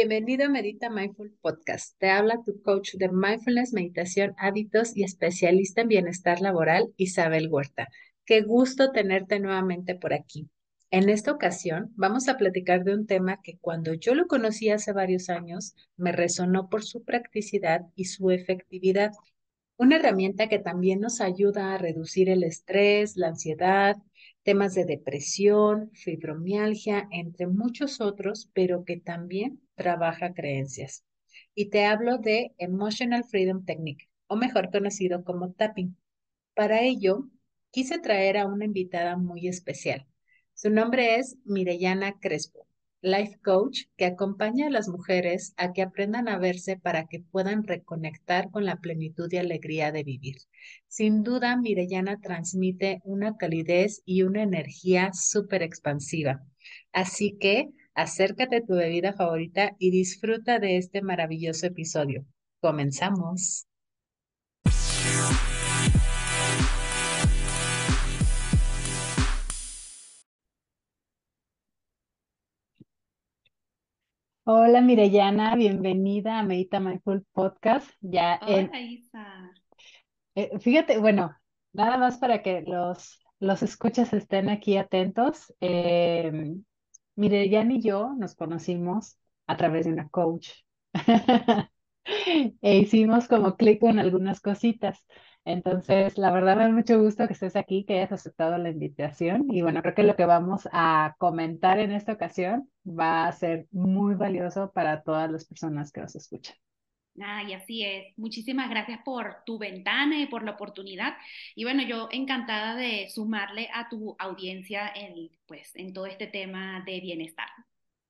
Bienvenido a Medita Mindful Podcast. Te habla tu coach de mindfulness, meditación, hábitos y especialista en bienestar laboral, Isabel Huerta. Qué gusto tenerte nuevamente por aquí. En esta ocasión vamos a platicar de un tema que cuando yo lo conocí hace varios años me resonó por su practicidad y su efectividad. Una herramienta que también nos ayuda a reducir el estrés, la ansiedad, temas de depresión, fibromialgia, entre muchos otros, pero que también trabaja creencias. Y te hablo de Emotional Freedom Technique, o mejor conocido como tapping. Para ello, quise traer a una invitada muy especial. Su nombre es Mirellana Crespo life coach que acompaña a las mujeres a que aprendan a verse para que puedan reconectar con la plenitud y alegría de vivir. Sin duda, Mirellana transmite una calidez y una energía súper expansiva. Así que acércate a tu bebida favorita y disfruta de este maravilloso episodio. Comenzamos. Hola Mirellana, bienvenida a Medita Mindful Podcast. Ya Hola Isa. Eh, fíjate, bueno, nada más para que los, los escuchas estén aquí atentos. Eh, Mirellana y yo nos conocimos a través de una coach. e hicimos como clic con algunas cositas. Entonces, la verdad me da mucho gusto que estés aquí, que hayas aceptado la invitación. Y bueno, creo que lo que vamos a comentar en esta ocasión va a ser muy valioso para todas las personas que nos escuchan. Ay, así es. Muchísimas gracias por tu ventana y por la oportunidad. Y bueno, yo encantada de sumarle a tu audiencia en, pues, en todo este tema de bienestar.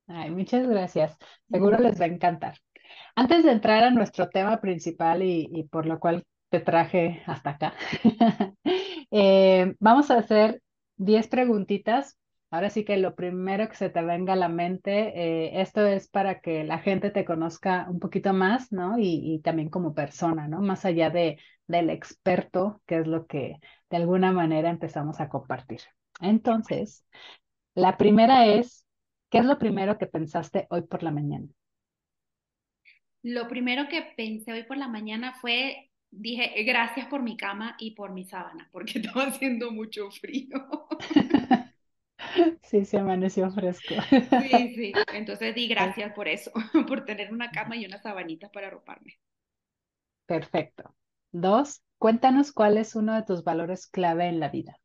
Ay, muchas gracias. Seguro les va a encantar. Antes de entrar a nuestro tema principal y, y por lo cual te traje hasta acá. Eh, vamos a hacer 10 preguntitas. Ahora sí que lo primero que se te venga a la mente, eh, esto es para que la gente te conozca un poquito más, ¿no? Y, también como persona, ¿no? Más allá de, del experto, que es lo que de alguna manera empezamos a compartir. Entonces, la primera es, ¿qué es lo primero que pensaste hoy por la mañana? Lo primero que pensé hoy por la mañana fue dije, gracias por mi cama y por mi sábana, porque estaba haciendo mucho frío. Sí, se amaneció fresco. Sí, sí. Entonces di gracias por eso, por tener una cama y una sabanita para arroparme. Perfecto. Dos, cuéntanos cuál es uno de tus valores clave en la vida.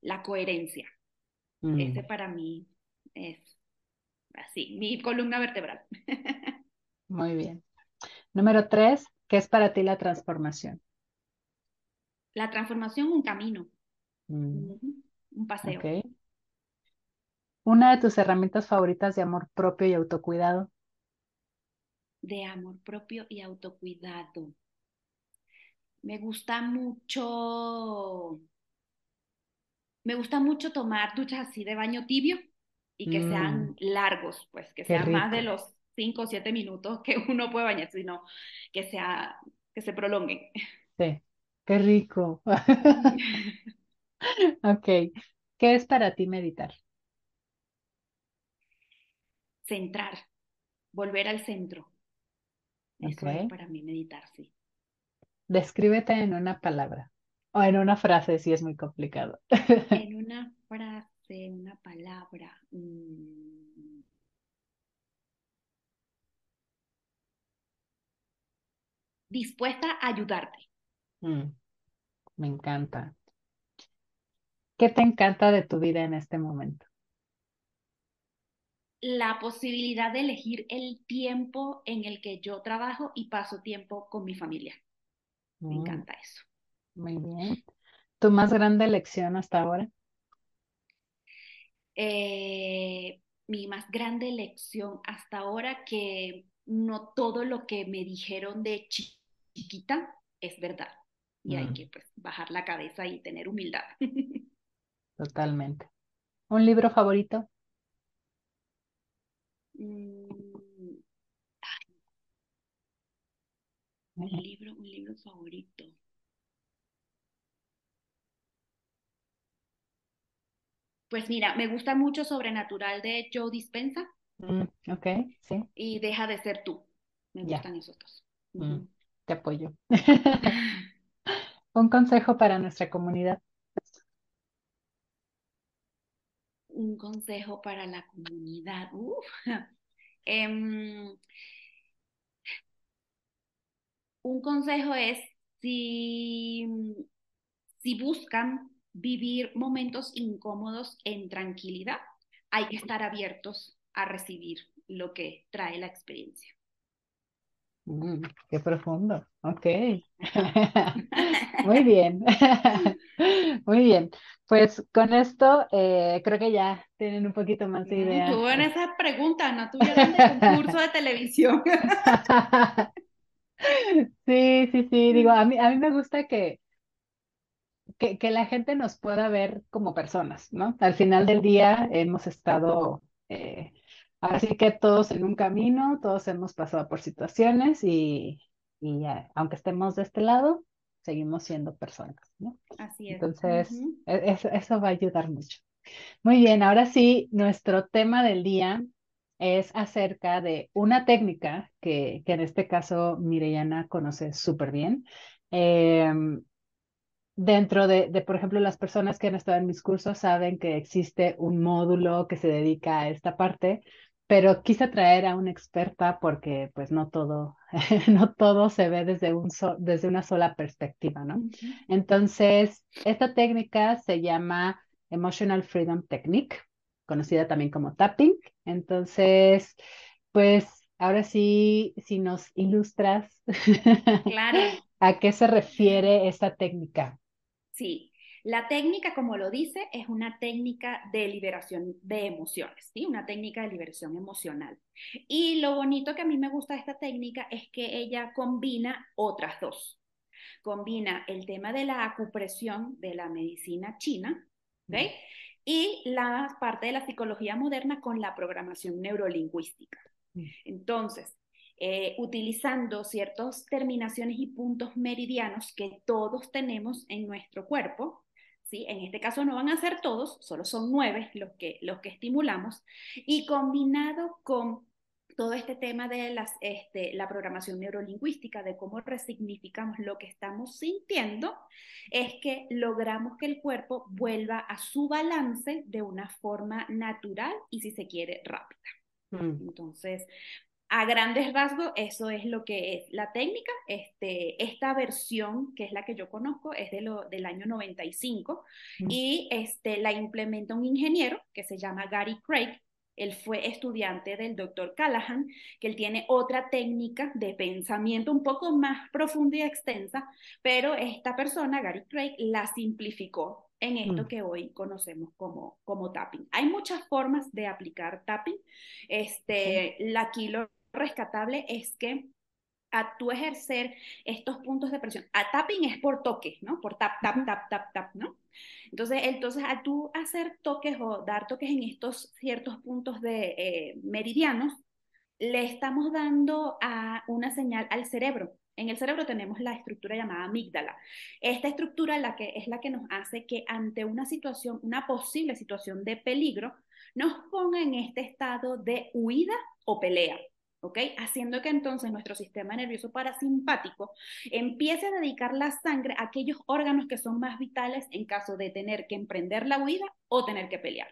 La coherencia. Ese mm. para mí es así, mi columna vertebral. Muy bien. Número tres, ¿Qué es para ti la transformación? La transformación, un camino, mm. un paseo. Una de tus herramientas favoritas de amor propio y autocuidado. De amor propio y autocuidado. Me gusta mucho, me gusta mucho tomar duchas así de baño tibio y que sean mm. largos, pues que sean más de los cinco o siete minutos que uno puede bañar, sino que, sea, que se prolonguen. Sí, qué rico. ok, ¿qué es para ti meditar? Centrar, volver al centro. Eso es para mí meditar, sí. Descríbete en una palabra o en una frase si es muy complicado. en una frase, una palabra. Mm, dispuesta a ayudarte. Mm, me encanta. ¿Qué te encanta de tu vida en este momento? La posibilidad de elegir el tiempo en el que yo trabajo y paso tiempo con mi familia. Me mm, encanta eso. Muy bien. ¿Tu más grande lección hasta ahora? Eh, mi más grande lección hasta ahora que no todo lo que me dijeron de chico chiquita es verdad. Y hay que pues, bajar la cabeza y tener humildad. Totalmente. ¿Un libro favorito? Mm, un libro, un libro favorito. Pues mira, me gusta mucho Sobrenatural de Joe Dispensa. Mm, ok, sí. Y deja de ser tú. Me gustan esos dos. Mm, te apoyo. Un consejo para nuestra comunidad. Un consejo para la comunidad. Em, un consejo es si, si buscan vivir momentos incómodos en tranquilidad, hay que estar abiertos a recibir lo que trae la experiencia. Mm, qué profundo. Ok. Muy bien. Muy bien. Pues con esto eh, creo que ya tienen un poquito más de idea. Tú en esa pregunta, no tuvieron de concurso de televisión. Sí, sí, sí. Digo, a mí, a mí me gusta que, que, que la gente nos pueda ver como personas, ¿no? Al final del día hemos estado eh, Así que todos en un camino, todos hemos pasado por situaciones y, aunque estemos de este lado, seguimos siendo personas, ¿no? Así es. Entonces, eso, va a ayudar mucho. Muy bien, ahora sí, nuestro tema del día es acerca de una técnica que, que en este caso Mireyana conoce súper bien. Em, dentro de, de, por ejemplo, las personas que han estado en mis cursos saben que existe un módulo que se dedica a esta parte, pero quise traer a una experta porque pues no todo, no todo se ve desde, un desde una sola perspectiva, ¿no? Entonces, esta técnica se llama Emotional Freedom Technique, conocida también como tapping. Entonces, pues ahora sí, si nos ilustras claro. a qué se refiere esta técnica. Sí, la técnica, como lo dice, es una técnica de liberación de emociones, ¿sí? Una técnica de liberación emocional. Y lo bonito que a mí me gusta de esta técnica es que ella combina otras dos. Combina el tema de la acupresión de la medicina china. Y la parte de la psicología moderna con la programación neurolingüística. Entonces, eh, utilizando ciertas terminaciones y puntos meridianos que todos tenemos en nuestro cuerpo, en este caso no van a ser todos, solo son nueve los que, los que estimulamos, y combinado con todo este tema de las, este, la programación neurolingüística, de cómo resignificamos lo que estamos sintiendo, es que logramos que el cuerpo vuelva a su balance de una forma natural y, si se quiere, rápida. Mm. Entonces, a grandes rasgos, eso es lo que es la técnica. Este, esta versión, que es la que yo conozco, es de lo, del año 95 mm. y este, la implementa un ingeniero que se llama Gary Craig. Él fue estudiante del doctor Callahan, que él tiene otra técnica de pensamiento un poco más profunda y extensa, pero esta persona, Gary Craig, la simplificó en esto mm. que hoy conocemos como, como tapping. Hay muchas formas de aplicar tapping. Este, la kilo rescatable es que a tu ejercer estos puntos de presión, a tapping es por toques, ¿no? Por tap, tap, tap, tap, tap, ¿no? Entonces, entonces a tú hacer toques o dar toques en estos ciertos puntos de eh, meridianos, le estamos dando a una señal al cerebro. En el cerebro tenemos la estructura llamada amígdala. Esta estructura la que, es la que nos hace que ante una situación, una posible situación de peligro, nos ponga en este estado de huida o pelea. ¿Ok? Haciendo que entonces nuestro sistema nervioso parasimpático empiece a dedicar la sangre a aquellos órganos que son más vitales en caso de tener que emprender la huida o tener que pelear.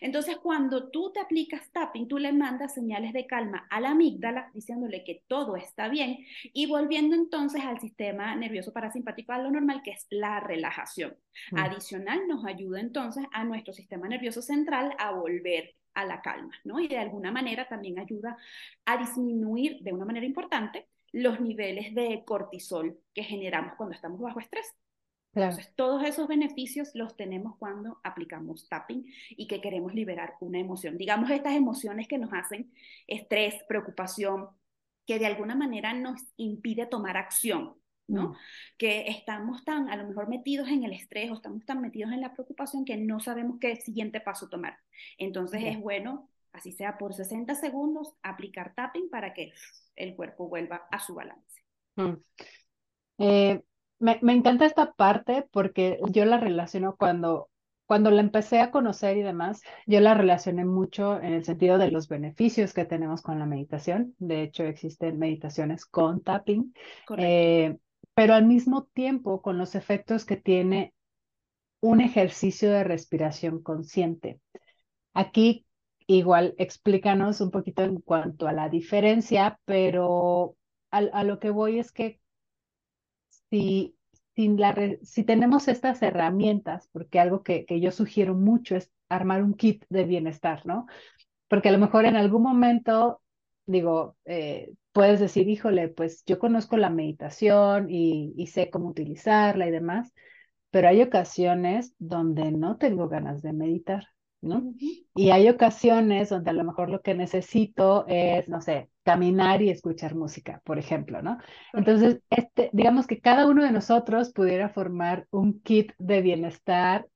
Entonces, cuando tú te aplicas tapping, tú le mandas señales de calma a la amígdala, diciéndole que todo está bien y volviendo entonces al sistema nervioso parasimpático a lo normal, que es la relajación. Mm. Adicional, nos ayuda entonces a nuestro sistema nervioso central a volver a la calma, ¿no? Y de alguna manera también ayuda a disminuir de una manera importante los niveles de cortisol que generamos cuando estamos bajo estrés. Entonces, todos esos beneficios los tenemos cuando aplicamos tapping y que queremos liberar una emoción. Digamos, estas emociones que nos hacen estrés, preocupación, que de alguna manera nos impide tomar acción. ¿No? Que estamos tan, a lo mejor metidos en el estrés o estamos tan metidos en la preocupación que no sabemos qué siguiente paso tomar. Entonces es bueno, así sea por 60 segundos, aplicar tapping para que el cuerpo vuelva a su balance. Mm. Eh, me, me, encanta esta parte porque yo la relaciono cuando cuando la empecé a conocer y demás, yo la relacioné mucho en el sentido de los beneficios que tenemos con la meditación. De hecho, existen meditaciones con tapping, eh, pero al mismo tiempo con los efectos que tiene un ejercicio de respiración consciente. Aquí igual explícanos un poquito en cuanto a la diferencia, pero a, a lo que voy es que si si tenemos estas herramientas, porque algo que, que yo sugiero mucho es armar un kit de bienestar, ¿no? Porque a lo mejor en algún momento, digo, eh, puedes decir, híjole, pues yo conozco la meditación y, y sé cómo utilizarla y demás, pero hay ocasiones donde no tengo ganas de meditar. ¿no? Y hay ocasiones donde a lo mejor lo que necesito es, no sé, caminar y escuchar música, por ejemplo, ¿no? Entonces, este, digamos que cada uno de nosotros pudiera formar un kit de bienestar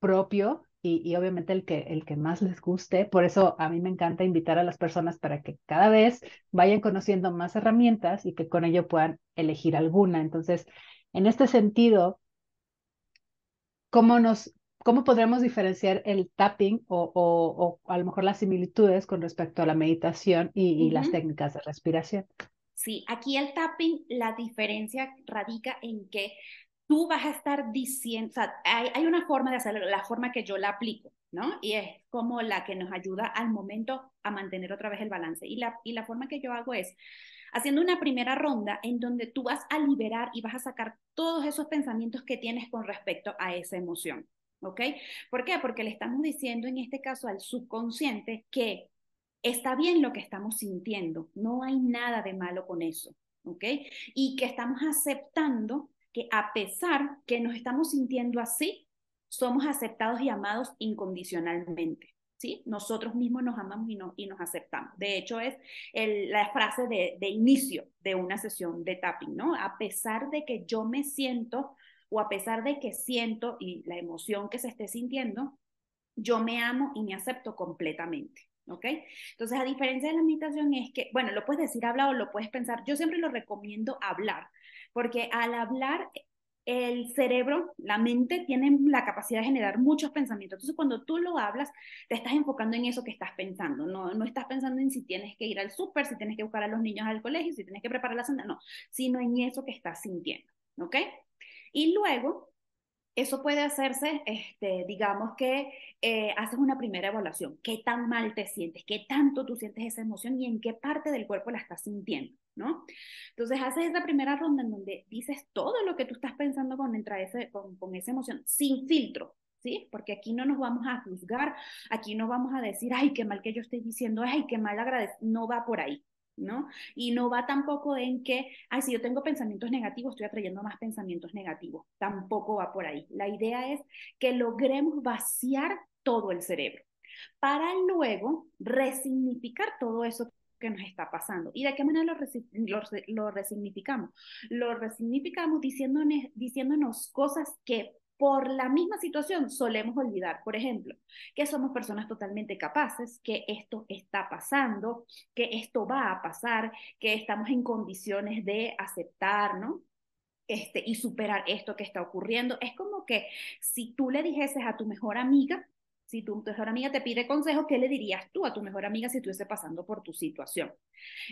propio y, y, obviamente el que, el que más les guste. Por eso a mí me encanta invitar a las personas para que cada vez vayan conociendo más herramientas y que con ello puedan elegir alguna. Entonces, en este sentido, ¿cómo nos, ¿Cómo podremos diferenciar el tapping o, o, a lo mejor las similitudes con respecto a la meditación y, las técnicas de respiración? Sí, aquí el tapping, la diferencia radica en que tú vas a estar diciendo, hay, hay, una forma de hacerlo, la forma que yo la aplico, ¿no? Y es como la que nos ayuda al momento a mantener otra vez el balance. Y la, y la forma que yo hago es haciendo una primera ronda en donde tú vas a liberar y vas a sacar todos esos pensamientos que tienes con respecto a esa emoción. ¿ok? ¿Por qué? Porque le estamos diciendo en este caso al subconsciente que está bien lo que estamos sintiendo, no hay nada de malo con eso, ¿ok? Y que estamos aceptando que a pesar que nos estamos sintiendo así, somos aceptados y amados incondicionalmente. ¿Sí? Nosotros mismos nos amamos y, y nos aceptamos. De hecho, es la frase de, de, inicio de una sesión de tapping, ¿no? A pesar de que yo me siento o a pesar de que siento y la emoción que se esté sintiendo, yo me amo y me acepto completamente. ¿Ok? Entonces, a diferencia de la meditación es que, bueno, lo puedes decir hablar o lo puedes pensar. Yo siempre lo recomiendo hablar, porque al hablar, el cerebro, la mente, tiene la capacidad de generar muchos pensamientos. Entonces, cuando tú lo hablas, te estás enfocando en eso que estás pensando. No, no estás pensando en si tienes que ir al súper, si tienes que buscar a los niños al colegio, si tienes que preparar la cena, no, sino en eso que estás sintiendo. ¿Ok? Y luego, eso puede hacerse, este, digamos que eh, haces una primera evaluación. ¿Qué tan mal te sientes? ¿Qué tanto tú sientes esa emoción y en qué parte del cuerpo la estás sintiendo? ¿no? Entonces haces esa primera ronda en donde dices todo lo que tú estás pensando con, ese, con, con esa emoción, sin filtro, ¿sí? Porque aquí no nos vamos a juzgar, aquí no vamos a decir, ay, qué mal que yo estoy diciendo, ay, qué mal agradezco, no va por ahí, ¿no? Y no va tampoco en que, ay, si yo tengo pensamientos negativos, estoy atrayendo más pensamientos negativos. Tampoco va por ahí. La idea es que logremos vaciar todo el cerebro para luego resignificar todo eso que nos está pasando. ¿Y de qué manera lo, lo, resignificamos? Lo resignificamos diciéndonos, diciéndonos cosas que por la misma situación solemos olvidar, por ejemplo, que somos personas totalmente capaces, que esto está pasando, que esto va a pasar, que estamos en condiciones de aceptar, ¿no? Este, y superar esto que está ocurriendo. Es como que si tú le dijeses a tu mejor amiga, si tu mejor amiga te pide consejo, ¿qué le dirías tú a tu mejor amiga si estuviese pasando por tu situación?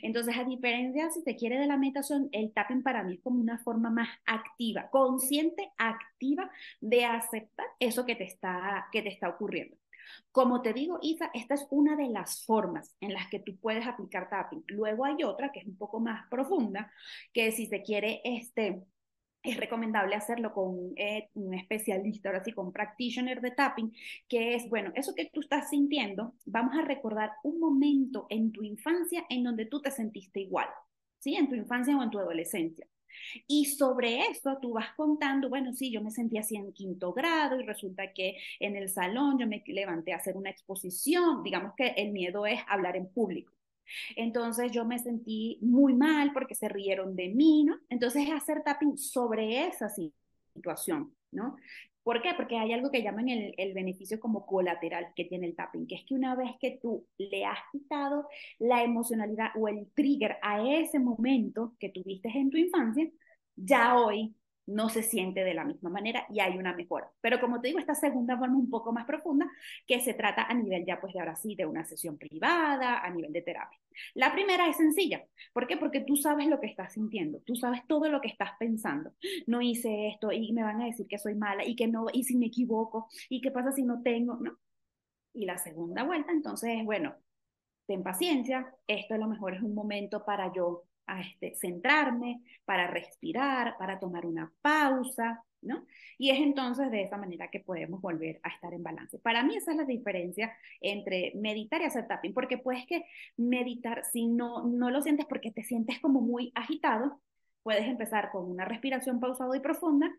Entonces, a diferencia, si te quiere de la meditación, el tapping para mí es como una forma más activa, consciente, activa de aceptar eso que te está, que te está ocurriendo. Como te digo, Isa, esta es una de las formas en las que tú puedes aplicar tapping. Luego hay otra que es un poco más profunda, que si se quiere este, es recomendable hacerlo con eh, un especialista, ahora sí, con practitioner de tapping, que es, bueno, eso que tú estás sintiendo, vamos a recordar un momento en tu infancia en donde tú te sentiste igual, ¿sí? En tu infancia o en tu adolescencia. Y sobre eso tú vas contando, bueno, sí, yo me sentí así en quinto grado y resulta que en el salón yo me levanté a hacer una exposición, digamos que el miedo es hablar en público. Entonces yo me sentí muy mal porque se rieron de mí, ¿no? Entonces es hacer tapping sobre esa situación, ¿no? ¿Por qué? Porque hay algo que llaman el, el, beneficio como colateral que tiene el tapping, que es que una vez que tú le has quitado la emocionalidad o el trigger a ese momento que tuviste en tu infancia, ya hoy no se siente de la misma manera y hay una mejora. Pero como te digo, esta segunda forma un poco más profunda, que se trata a nivel ya, pues de ahora sí, de una sesión privada, a nivel de terapia. La primera es sencilla. ¿Por qué? Porque tú sabes lo que estás sintiendo, tú sabes todo lo que estás pensando. No hice esto y me van a decir que soy mala y que no, y si me equivoco, y qué pasa si no tengo, ¿no? Y la segunda vuelta, entonces, bueno, ten paciencia, esto a lo mejor es un momento para yo a este, centrarme, para respirar, para tomar una pausa, ¿no? Y es entonces de esa manera que podemos volver a estar en balance. Para mí esa es la diferencia entre meditar y hacer tapping, porque puedes que meditar, si no, no lo sientes porque te sientes como muy agitado, puedes empezar con una respiración pausada y profunda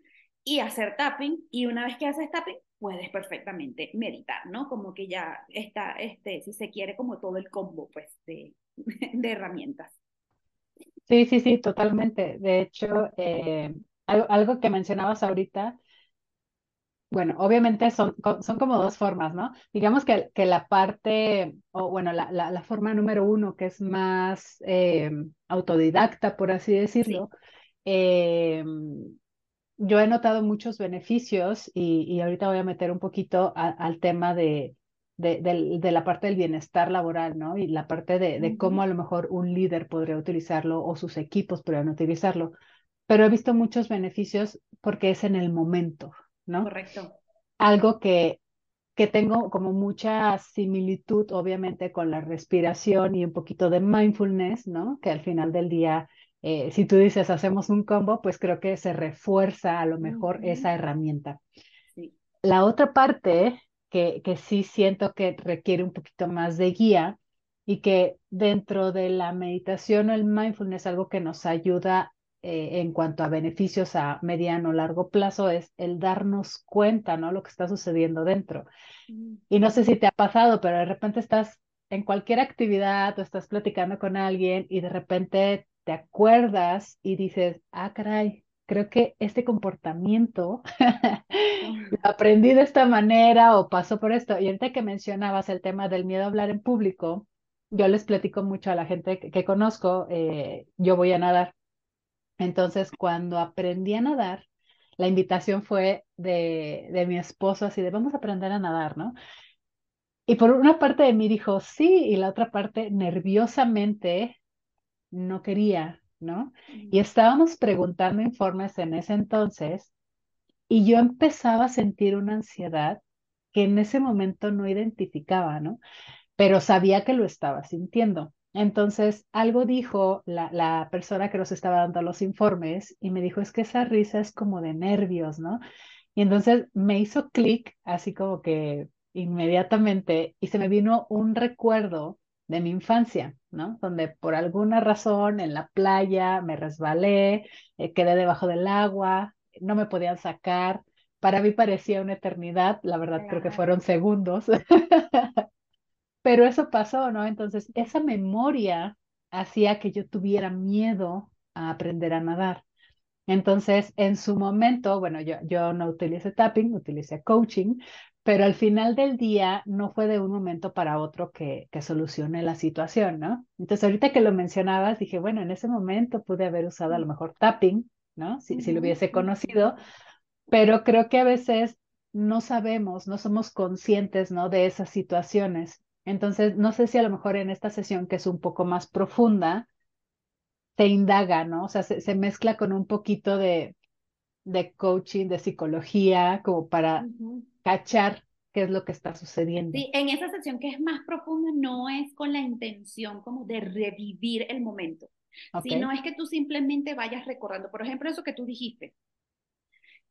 y hacer tapping, y una vez que haces tapping, puedes perfectamente meditar, ¿no? Como que ya está, este, si se quiere, como todo el combo, pues, de, de herramientas. Sí, sí, sí, totalmente. De hecho, eh, algo, que mencionabas ahorita, bueno, obviamente son, son como dos formas, ¿no? Digamos que, que la parte, o bueno, la, la, forma número uno, que es más eh, autodidacta, por así decirlo, eh, yo he notado muchos beneficios y, y, ahorita voy a meter un poquito al tema de, de, la parte del bienestar laboral, ¿no? Y la parte de, cómo a lo mejor un líder podría utilizarlo o sus equipos podrían utilizarlo. Pero he visto muchos beneficios porque es en el momento, ¿no? Correcto. Algo que, que tengo como mucha similitud, obviamente, con la respiración y un poquito de mindfulness, ¿no? Que al final del día, eh, si tú dices hacemos un combo, pues creo que se refuerza a lo mejor esa herramienta. Sí. La otra parte que, que sí siento que requiere un poquito más de guía y que dentro de la meditación o el mindfulness algo que nos ayuda eh, en cuanto a beneficios a mediano o largo plazo es el darnos cuenta, ¿no? Lo que está sucediendo dentro. Y no sé si te ha pasado, pero de repente estás en cualquier actividad o estás platicando con alguien y de repente te acuerdas y dices, ah, caray, creo que este comportamiento lo aprendí de esta manera o pasó por esto. Y ahorita que mencionabas el tema del miedo a hablar en público, yo les platico mucho a la gente que, conozco, eh, yo voy a nadar. Entonces, cuando aprendí a nadar, la invitación fue de, de mi esposo, así de vamos a aprender a nadar, ¿no? Y por una parte de mí dijo sí, y la otra parte nerviosamente no quería, ¿no? Y estábamos preguntando informes en ese entonces y yo empezaba a sentir una ansiedad que en ese momento no identificaba, ¿no? Pero sabía que lo estaba sintiendo. Entonces, algo dijo la, la persona que nos estaba dando los informes y me dijo, es que esa risa es como de nervios, ¿no? Y entonces me hizo clic, así como que inmediatamente, y se me vino un recuerdo de mi infancia, ¿no? Donde por alguna razón en la playa me resbalé, eh, quedé debajo del agua, no me podían sacar. Para mí parecía una eternidad, la verdad creo que fueron segundos. Pero eso pasó, ¿no? Entonces, esa memoria hacía que yo tuviera miedo a aprender a nadar. Entonces, en su momento, bueno, yo, yo no utilicé tapping, utilicé coaching, pero al final del día no fue de un momento para otro que, que solucione la situación, ¿no? Entonces, ahorita que lo mencionabas, dije, bueno, en ese momento pude haber usado a lo mejor tapping, ¿no? Si, si lo hubiese conocido, pero creo que a veces no sabemos, no somos conscientes, ¿no? De esas situaciones. Entonces, no sé si a lo mejor en esta sesión, que es un poco más profunda, se indaga, ¿no? O sea, se, mezcla con un poquito de, de coaching, de psicología, como para cachar qué es lo que está sucediendo. Sí, en esa sesión que es más profunda no es con la intención como de revivir el momento, sino es que tú simplemente vayas recordando, por ejemplo, eso que tú dijiste.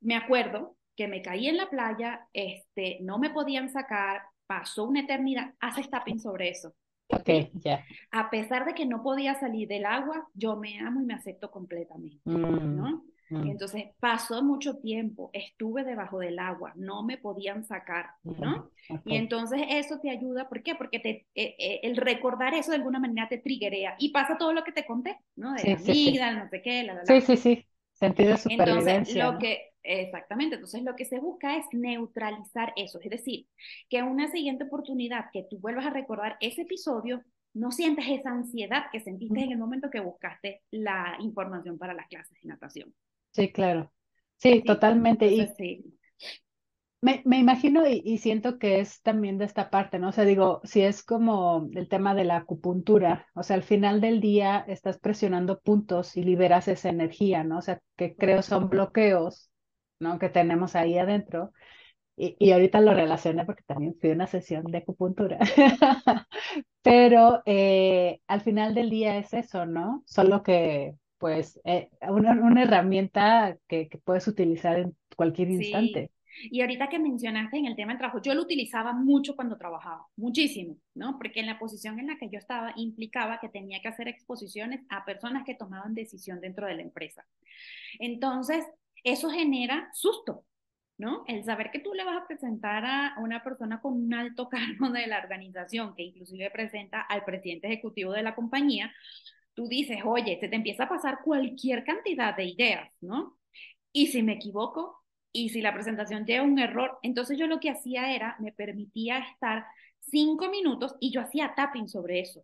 Me acuerdo que me caí en la playa, este, no me podían sacar, pasó una eternidad, haces tapping sobre eso. Ok, ya. A pesar de que no podía salir del agua, yo me amo y me acepto completamente, mm. ¿no? Mm. Entonces pasó mucho tiempo, estuve debajo del agua, no me podían sacar, ¿no? Y entonces eso te ayuda, ¿por qué? Porque te, eh, eh, el recordar eso de alguna manera te triguea y pasa todo lo que te conté, ¿no? De sí, la no sé qué, la, la, Sí, sí, sí, sentido de supervivencia. Entonces, lo que, exactamente, entonces lo que se busca es neutralizar eso, es decir, que una siguiente oportunidad que tú vuelvas a recordar ese episodio, no sientas esa ansiedad que sentiste en el momento que buscaste la información para las clases de natación. Sí, claro. Sí, totalmente. y Me, me, imagino y, y, siento que es también de esta parte, ¿no? O sea, digo, si es como el tema de la acupuntura, o sea, al final del día estás presionando puntos y liberas esa energía, ¿no? O sea, que creo son bloqueos, ¿no? Que tenemos ahí adentro. Y, y ahorita lo relacioné porque también fui a una sesión de acupuntura. Pero eh, al final del día es eso, ¿no? Solo que, pues, eh, una, una, herramienta que, que, puedes utilizar en cualquier sí. instante. Y ahorita que mencionaste en el tema del trabajo, yo lo utilizaba mucho cuando trabajaba, muchísimo, ¿no? Porque en la posición en la que yo estaba implicaba que tenía que hacer exposiciones a personas que tomaban decisión dentro de la empresa. Entonces, eso genera susto, ¿no? El saber que tú le vas a presentar a una persona con un alto cargo de la organización, que inclusive presenta al presidente ejecutivo de la compañía, tú dices, oye, se te empieza a pasar cualquier cantidad de ideas, ¿no? Y si me equivoco, y si la presentación lleva un error, entonces yo lo que hacía era, me permitía estar cinco minutos y yo hacía tapping sobre eso.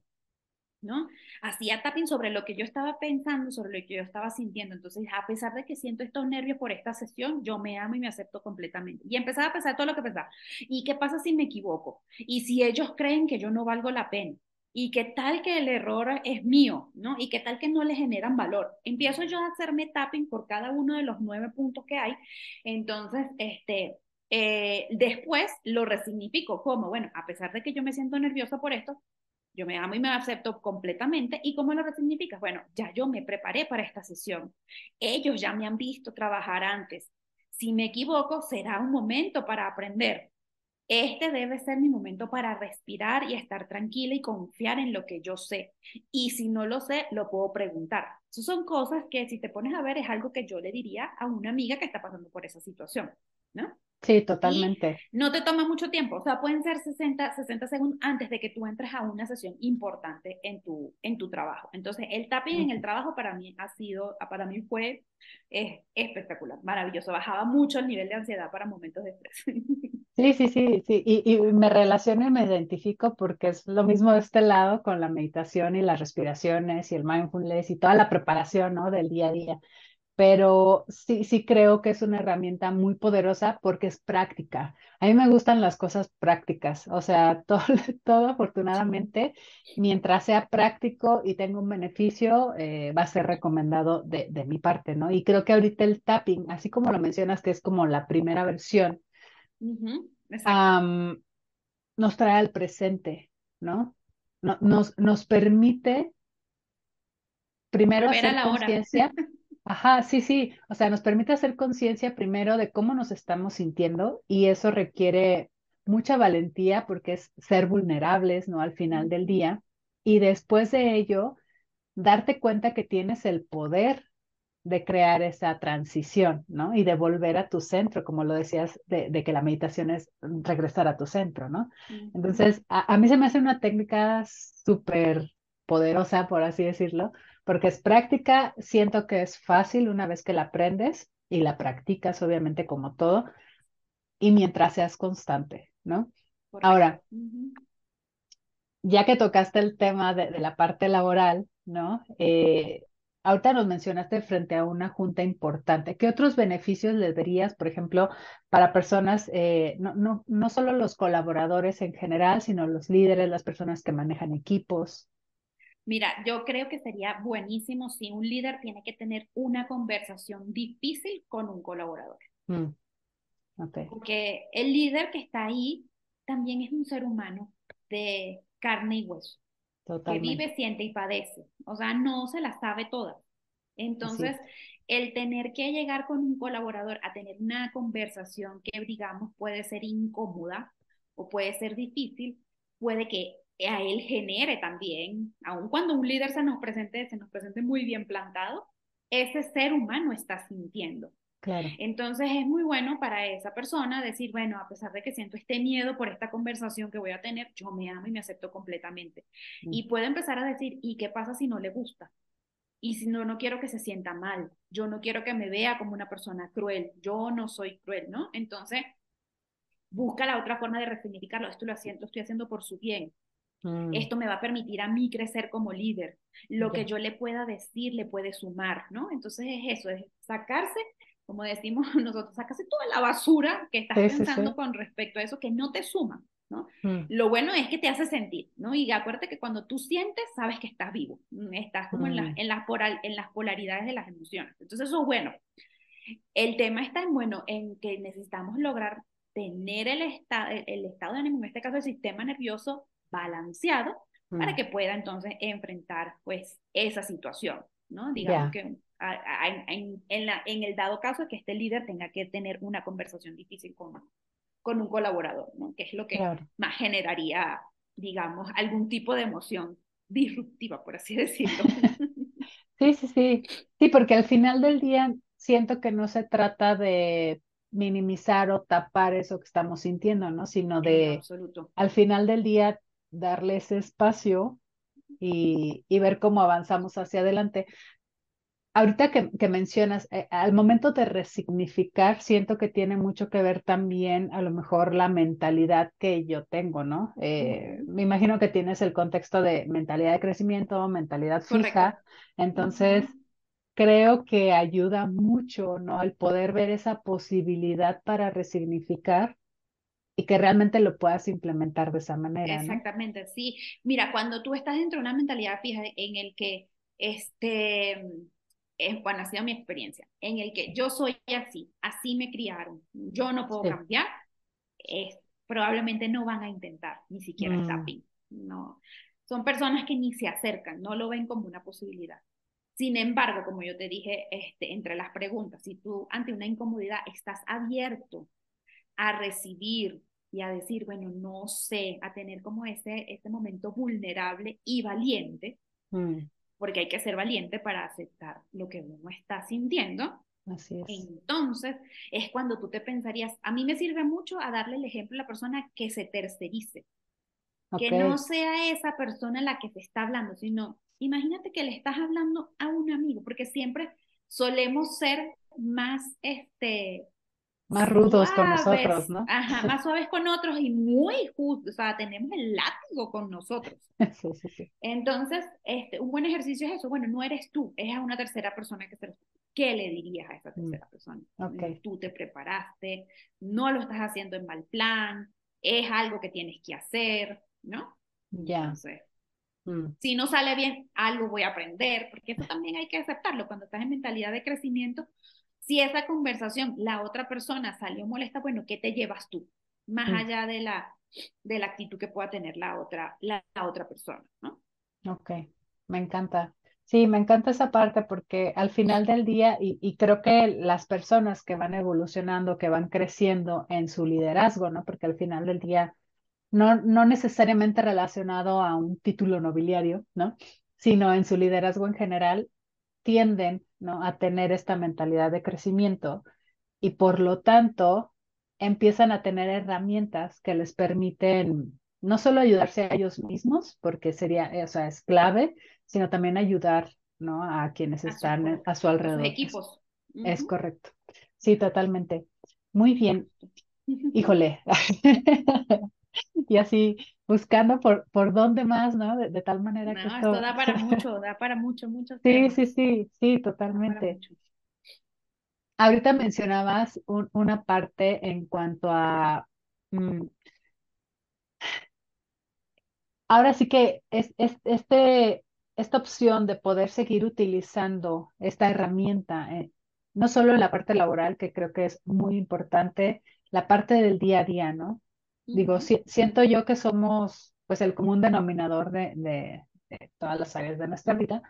¿no? Hacía tapping sobre lo que yo estaba pensando, sobre lo que yo estaba sintiendo. Entonces, a pesar de que siento estos nervios por esta sesión, yo me amo y me acepto completamente. Y empezaba a pensar todo lo que pensaba. ¿Y qué pasa si me equivoco? ¿Y si ellos creen que yo no valgo la pena? ¿Y qué tal que el error es mío? ¿no? ¿Y qué tal que no le generan valor? Empiezo yo a hacerme tapping por cada uno de los nueve puntos que hay. Entonces, este, eh, después lo resignifico como, bueno, a pesar de que yo me siento nerviosa por esto, yo me amo y me acepto completamente. ¿Y cómo lo resignificas? Bueno, ya yo me preparé para esta sesión. Ellos ya me han visto trabajar antes. Si me equivoco, será un momento para aprender. Este debe ser mi momento para respirar y estar tranquila y confiar en lo que yo sé. Y si no lo sé, lo puedo preguntar. Esas son cosas que si te pones a ver es algo que yo le diría a una amiga que está pasando por esa situación, ¿no? Sí, totalmente. Y no te toma mucho tiempo, o sea, pueden ser 60, 60 segundos antes de que tú entres a una sesión importante en tu, en tu trabajo. Entonces, el tapping en el trabajo para mí ha sido, para mí fue es, espectacular, maravilloso. Bajaba mucho el nivel de ansiedad para momentos de estrés. Sí, sí, sí, sí. Y, y me relaciono y me identifico porque es lo mismo de este lado con la meditación y las respiraciones y el mindfulness y toda la preparación, ¿no? Del día a día pero sí, sí creo que es una herramienta muy poderosa porque es práctica. A mí me gustan las cosas prácticas, o sea, todo, todo afortunadamente, mientras sea práctico y tenga un beneficio, eh, va a ser recomendado de, de, mi parte, ¿no? Y creo que ahorita el tapping, así como lo mencionas, que es como la primera versión, uh -huh. um, nos trae al presente, ¿no? no nos, nos permite primero Volver hacer conciencia. Ajá, sí, sí. O sea, nos permite hacer conciencia primero de cómo nos estamos sintiendo y eso requiere mucha valentía porque es ser vulnerables, ¿no? Al final del día. Y después de ello, darte cuenta que tienes el poder de crear esa transición, ¿no? Y de volver a tu centro, como lo decías, de, de que la meditación es regresar a tu centro, ¿no? Entonces, a, a mí se me hace una técnica súper poderosa, por así decirlo, porque es práctica, siento que es fácil una vez que la aprendes y la practicas, obviamente, como todo, y mientras seas constante, ¿no? Correcto. Ahora, uh -huh. ya que tocaste el tema de, de la parte laboral, ¿no? Eh, ahorita nos mencionaste frente a una junta importante. ¿Qué otros beneficios le darías, por ejemplo, para personas, eh, no, no, no solo los colaboradores en general, sino los líderes, las personas que manejan equipos? Mira, yo creo que sería buenísimo si un líder tiene que tener una conversación difícil con un colaborador. Mm. Okay. Porque el líder que está ahí también es un ser humano de carne y hueso. Totalmente. Que vive, siente y padece. O sea, no se la sabe toda. Entonces, el tener que llegar con un colaborador a tener una conversación que, digamos, puede ser incómoda o puede ser difícil, puede que a él genere también, aun cuando un líder se nos presente, se nos presente muy bien plantado, ese ser humano está sintiendo. Claro. Entonces es muy bueno para esa persona decir, bueno, a pesar de que siento este miedo por esta conversación que voy a tener, yo me amo y me acepto completamente. Mm. Y puede empezar a decir, ¿y qué pasa si no le gusta? Y si no, no quiero que se sienta mal, yo no quiero que me vea como una persona cruel, yo no soy cruel, ¿no? Entonces, busca la otra forma de resignificarlo, esto lo siento, estoy haciendo por su bien, Mm. Esto me va a permitir a mí crecer como líder. Lo okay. que yo le pueda decir le puede sumar, ¿no? Entonces es eso, es sacarse como decimos nosotros, sácase toda la basura que estás pensando con respecto a eso que no te suma, ¿no? Mm. Lo bueno es que te hace sentir, ¿no? Y acuérdate que cuando tú sientes, sabes que estás vivo, estás como en, la, mm. en, las en las polaridades de las emociones. Entonces eso es bueno. El tema está en, bueno, en que necesitamos lograr tener el, estado el estado de ánimo, en este caso el sistema nervioso, balanceado para mm. que pueda entonces enfrentar pues esa situación, ¿no? Digamos que en, en, la, en, el dado caso que este líder tenga que tener una conversación difícil con, con un colaborador, ¿no? Que es lo que más generaría, digamos, algún tipo de emoción disruptiva, por así decirlo. Sí, sí, sí. Sí, porque al final del día siento que no se trata de minimizar o tapar eso que estamos sintiendo, ¿no? Sino de, al final del día, darle ese espacio y, y, ver cómo avanzamos hacia adelante. Ahorita que, que mencionas, eh, al momento de resignificar, siento que tiene mucho que ver también a lo mejor la mentalidad que yo tengo, ¿no? Eh, me imagino que tienes el contexto de mentalidad de crecimiento, mentalidad fija. Entonces, creo que ayuda mucho, ¿no? El poder ver esa posibilidad para resignificar y que realmente lo puedas implementar de esa manera. Exactamente, sí. Mira, cuando tú estás dentro de una mentalidad fija en el que, este, es, bueno, ha sido mi experiencia, en el que yo soy así, así me criaron, yo no puedo cambiar, es, probablemente no van a intentar ni siquiera el mm. tapping, no. Son personas que ni se acercan, no lo ven como una posibilidad. Sin embargo, como yo te dije, este, entre las preguntas, si tú ante una incomodidad estás abierto a recibir y a decir, bueno, no sé, a tener como ese, este momento vulnerable y valiente, mm. porque hay que ser valiente para aceptar lo que uno está sintiendo. Así es. Entonces, es cuando tú te pensarías, a mí me sirve mucho a darle el ejemplo a la persona que se tercerice, que no sea esa persona la que te está hablando, sino imagínate que le estás hablando a un amigo, porque siempre solemos ser más, este, más rudos con nosotros, ¿no? Ajá, más suaves con otros y muy justos, o sea, tenemos el látigo con nosotros. Sí, sí, sí. Entonces, este, un buen ejercicio es eso, bueno, no eres tú, es a una tercera persona que se lo... ¿Qué le dirías a esa mm, tercera persona? Okay. Tú te preparaste, no lo estás haciendo en mal plan, es algo que tienes que hacer, ¿no? Ya. Entonces, Mm. Si no sale bien, algo voy a aprender, porque eso también hay que aceptarlo. Cuando estás en mentalidad de crecimiento, si esa conversación, la otra persona salió molesta, bueno, ¿qué te llevas tú? Más mm. allá de la, de la actitud que pueda tener la otra, la, otra persona, ¿no? Ok, me encanta. Sí, me encanta esa parte porque al final del día, y, y, creo que las personas que van evolucionando, que van creciendo en su liderazgo, ¿no? Porque al final del día no, no necesariamente relacionado a un título nobiliario, ¿no? Sino en su liderazgo en general, tienden ¿no? a tener esta mentalidad de crecimiento y por lo tanto empiezan a tener herramientas que les permiten no solo ayudarse a ellos mismos, porque sería, o sea, es clave, sino también ayudar ¿no? a quienes están a su alrededor. equipos. Es correcto. Sí, totalmente. Muy bien. Híjole. y así buscando por, por dónde más, ¿no? De, tal manera que esto... esto... da para mucho, da para mucho, mucho. Sí, sí, sí, sí, totalmente. Ahorita mencionabas una parte en cuanto a... Mm, ahora sí que es, es, este, esta opción de poder seguir utilizando esta herramienta, eh, no solo en la parte laboral, que creo que es muy importante, la parte del día a día, ¿no? Digo, siento yo que somos pues el común denominador de, de, todas las áreas de nuestra vida.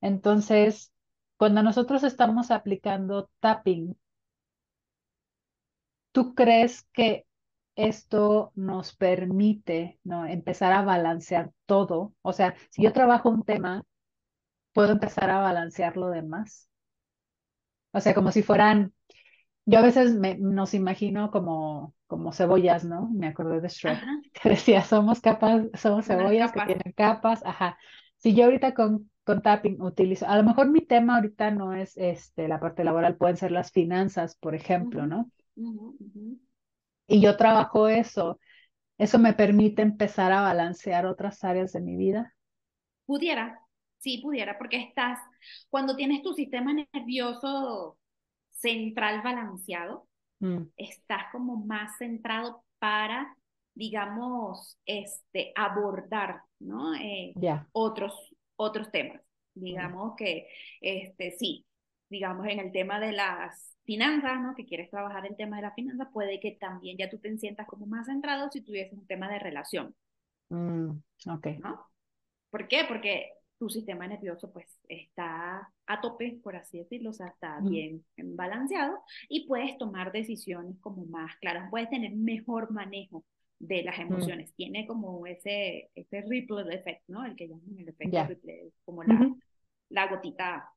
Entonces, cuando nosotros estamos aplicando tapping, ¿tú crees que esto nos permite ¿no? empezar a balancear todo? O sea, si yo trabajo un tema, ¿puedo empezar a balancear lo demás? O sea, como si fueran, yo a veces me, nos imagino como como cebollas, ¿no? Me acordé de Shrek, que decía, somos capas, somos cebollas que tienen capas, ajá. Si yo ahorita con, con tapping utilizo, a lo mejor mi tema ahorita no es este, la parte laboral, pueden ser las finanzas, por ejemplo, ¿no? Y yo trabajo eso, eso me permite empezar a balancear otras áreas de mi vida. Pudiera, sí, pudiera, porque estás, cuando tienes tu sistema nervioso central balanceado, mm. estás como más centrado para, digamos, este, abordar, ¿no? Eh, otros, otros temas. Digamos que, este, sí, digamos en el tema de las finanzas, ¿no? Que quieres trabajar el tema de la finanza, puede que también ya tú te sientas como más centrado si tuvieses un tema de relación. Mm, ok. ¿No? ¿Por qué? Porque tu sistema nervioso pues está a tope, por así decirlo, o sea, está bien balanceado y puedes tomar decisiones como más claras, puedes tener mejor manejo de las emociones. Tiene como ese, ese ripple effect, ¿no? El que llaman el efecto ripple, como la, la gotita,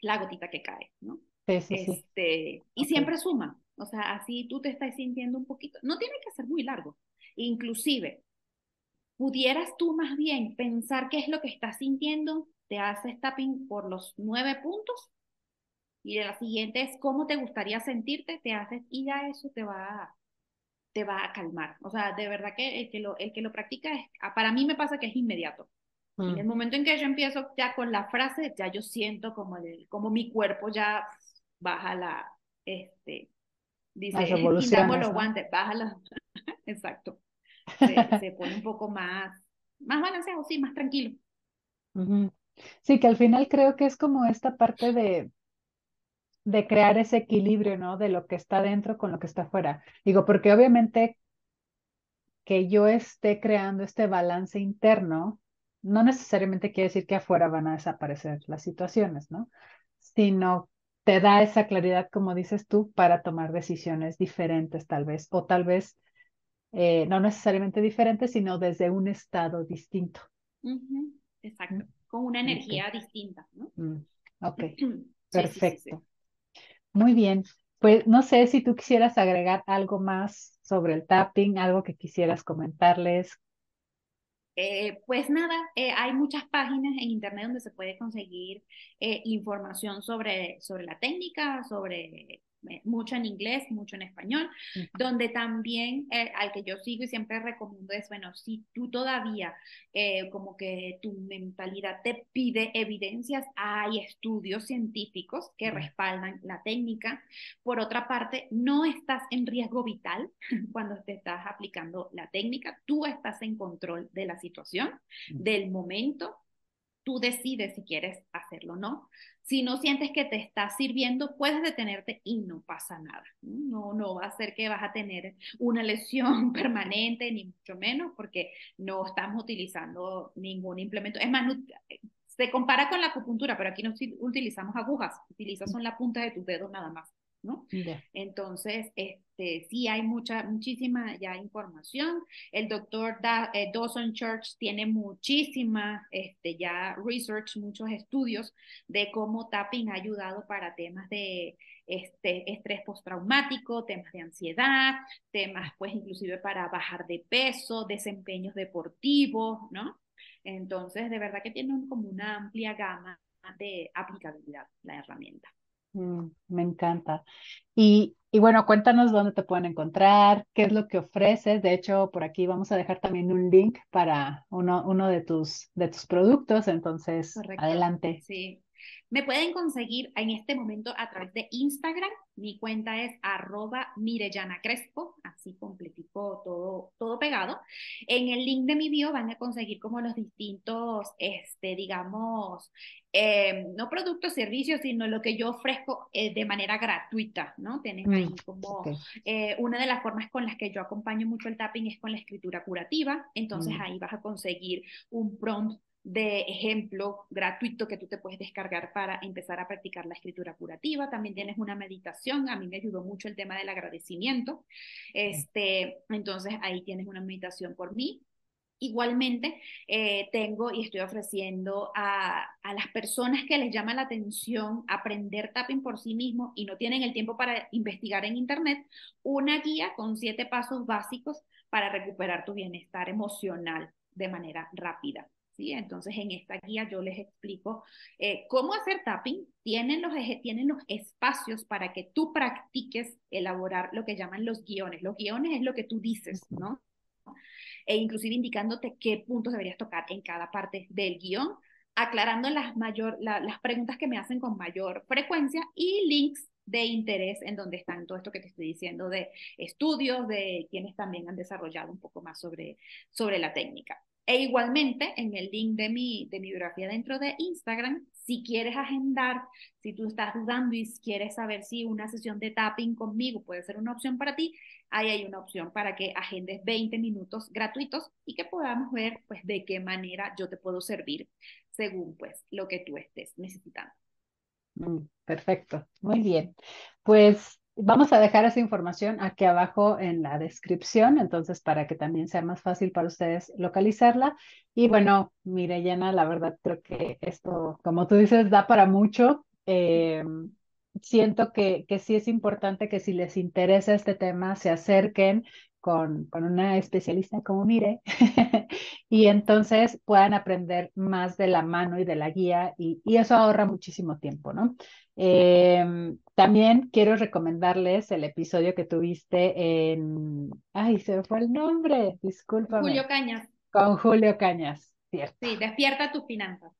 la gotita que cae, ¿no? Sí, sí, este, Y siempre suma, o sea, así tú te estás sintiendo un poquito, no tiene que ser muy largo, inclusive, pudieras tú más bien pensar qué es lo que estás sintiendo, te haces tapping por los nueve puntos y la siguiente es cómo te gustaría sentirte, te haces y ya eso te va a, te va a calmar. O sea, de verdad que el que lo, el que lo practica, es, para mí me pasa que es inmediato. En el mm. momento en que yo empiezo ya con la frase, ya yo siento como, el, como mi cuerpo ya baja la, este, dice, quitamos los guantes, baja la, exacto. Se, pone un poco más, más balanceado, sí, más tranquilo. Sí, que al final creo que es como esta parte de, de crear ese equilibrio, ¿no? De lo que está dentro con lo que está afuera. Digo, porque obviamente que yo esté creando este balance interno, no necesariamente quiere decir que afuera van a desaparecer las situaciones, ¿no? Sino te da esa claridad, como dices tú, para tomar decisiones diferentes tal vez, o tal vez eh, no necesariamente diferentes, sino desde un estado distinto. Exacto, con una energía distinta, ¿no? Mm, ok, perfecto. Muy bien, pues no sé si tú quisieras agregar algo más sobre el tapping, algo que quisieras comentarles, eh, pues nada, eh, hay muchas páginas en internet donde se puede conseguir eh, información sobre, sobre la técnica, sobre mucho en inglés, mucho en español, donde también eh, al que yo sigo y siempre recomiendo es, bueno, si tú todavía eh, como que tu mentalidad te pide evidencias, hay estudios científicos que respaldan la técnica. Por otra parte, no estás en riesgo vital cuando te estás aplicando la técnica, tú estás en control de la situación, del momento, tú decides si quieres hacerlo o no. Si no sientes que te está sirviendo, puedes detenerte y no pasa nada. No, no va a ser que vas a tener una lesión permanente, ni mucho menos, porque no estamos utilizando ningún implemento. Es más, se compara con la acupuntura, pero aquí no utilizamos agujas, utilizas son la punta de tus dedos nada más. ¿no? Entonces, este, sí hay mucha, muchísima ya información. El doctor eh, Dawson Church tiene muchísima este, ya research, muchos estudios de cómo tapping ha ayudado para temas de este, estrés postraumático, temas de ansiedad, temas pues inclusive para bajar de peso, desempeños deportivos, ¿no? Entonces, de verdad que tiene como una amplia gama de aplicabilidad la herramienta. Mm, me encanta. Y, y, bueno, cuéntanos dónde te pueden encontrar, qué es lo que ofreces. De hecho, por aquí vamos a dejar también un link para uno, uno de, tus, de tus productos. Entonces, adelante. Sí. Me pueden conseguir en este momento a través de Instagram. Mi cuenta es arroba Mirellana Crespo, así completico todo, todo pegado. En el link de mi bio van a conseguir como los distintos, este, digamos, eh, no productos, servicios, sino lo que yo ofrezco eh, de manera gratuita, ¿no? Tienen ahí mm, como eh, una de las formas con las que yo acompaño mucho el tapping es con la escritura curativa. Entonces mm. ahí vas a conseguir un prompt de ejemplo gratuito que tú te puedes descargar para empezar a practicar la escritura curativa. También tienes una meditación. A mí me ayudó mucho el tema del agradecimiento. Este, entonces ahí tienes una meditación por mí. Igualmente, eh, tengo y estoy ofreciendo a, a, las personas que les llama la atención aprender tapping por sí mismo y no tienen el tiempo para investigar en Internet, una guía con siete pasos básicos para recuperar tu bienestar emocional de manera rápida. Entonces, en esta guía yo les explico eh, cómo hacer tapping. Tienen los, tienen los espacios para que tú practiques elaborar lo que llaman los guiones. Los guiones es lo que tú dices, ¿no? E inclusive indicándote qué puntos deberías tocar en cada parte del guion, aclarando las, mayor, las preguntas que me hacen con mayor frecuencia y links de interés en donde están todo esto que te estoy diciendo de estudios, de quienes también han desarrollado un poco más sobre, sobre la técnica. E igualmente, en el link de mi, de mi biografía dentro de Instagram, si quieres agendar, si tú estás dudando y quieres saber si una sesión de tapping conmigo puede ser una opción para ti, ahí hay una opción para que agendes 20 minutos gratuitos y que podamos ver pues de qué manera yo te puedo servir según pues lo que tú estés necesitando. Mm, perfecto, muy bien. Pues Vamos a dejar esa información aquí abajo en la descripción, entonces para que también sea más fácil para ustedes localizarla. Y bueno, mire, Yana, la verdad creo que esto, como tú dices, da para mucho. Eh, siento que, que sí es importante que si les interesa este tema, se acerquen con, con una especialista como Mire y entonces puedan aprender más de la mano y de la guía y, y eso ahorra muchísimo tiempo, ¿no? Eh, también quiero recomendarles el episodio que tuviste en... Ay, se me fue el nombre, discúlpame. Julio Cañas. Con Julio Cañas, cierto. Sí, despierta tus finanzas.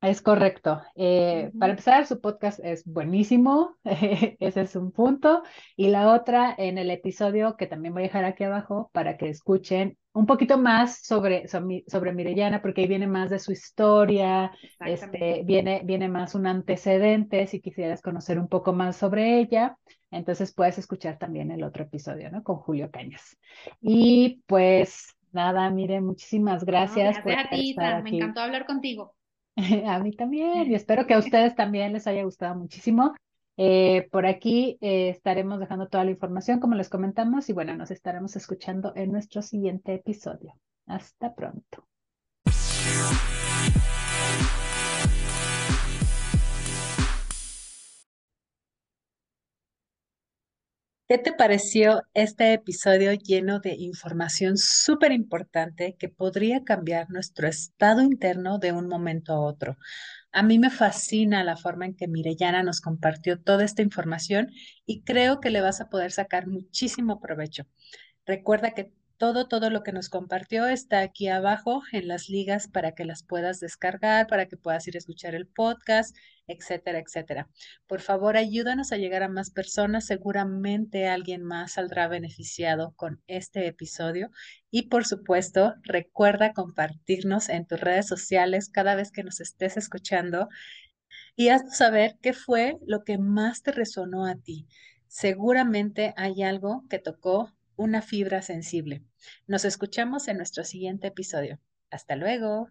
Es correcto. Eh, para empezar, su podcast es buenísimo, ese es un punto. Y la otra, en el episodio que también voy a dejar aquí abajo para que escuchen un poquito más sobre, sobre, Mirellana, porque ahí viene más de su historia, este, viene, viene más un antecedente, si quisieras conocer un poco más sobre ella. Entonces puedes escuchar también el otro episodio, ¿no? Con Julio Cañas. Y pues nada, mire, muchísimas gracias. gracias a ti, me encantó hablar contigo. A mí también, y espero que a ustedes también les haya gustado muchísimo. Eh, por aquí eh, estaremos dejando toda la información, como les comentamos, y bueno, nos estaremos escuchando en nuestro siguiente episodio. Hasta pronto. ¿Qué te pareció este episodio lleno de información súper importante que podría cambiar nuestro estado interno de un momento a otro? A mí me fascina la forma en que Mirellana nos compartió toda esta información y creo que le vas a poder sacar muchísimo provecho. Recuerda que todo, todo lo que nos compartió está aquí abajo en las ligas para que las puedas descargar, para que puedas ir a escuchar el podcast, etcétera, etcétera. Por favor, ayúdanos a llegar a más personas. Seguramente alguien más saldrá beneficiado con este episodio. Y por supuesto, recuerda compartirnos en tus redes sociales cada vez que nos estés escuchando y haznos saber qué fue lo que más te resonó a ti. Seguramente hay algo que tocó una fibra sensible. Nos escuchamos en nuestro siguiente episodio. Hasta luego.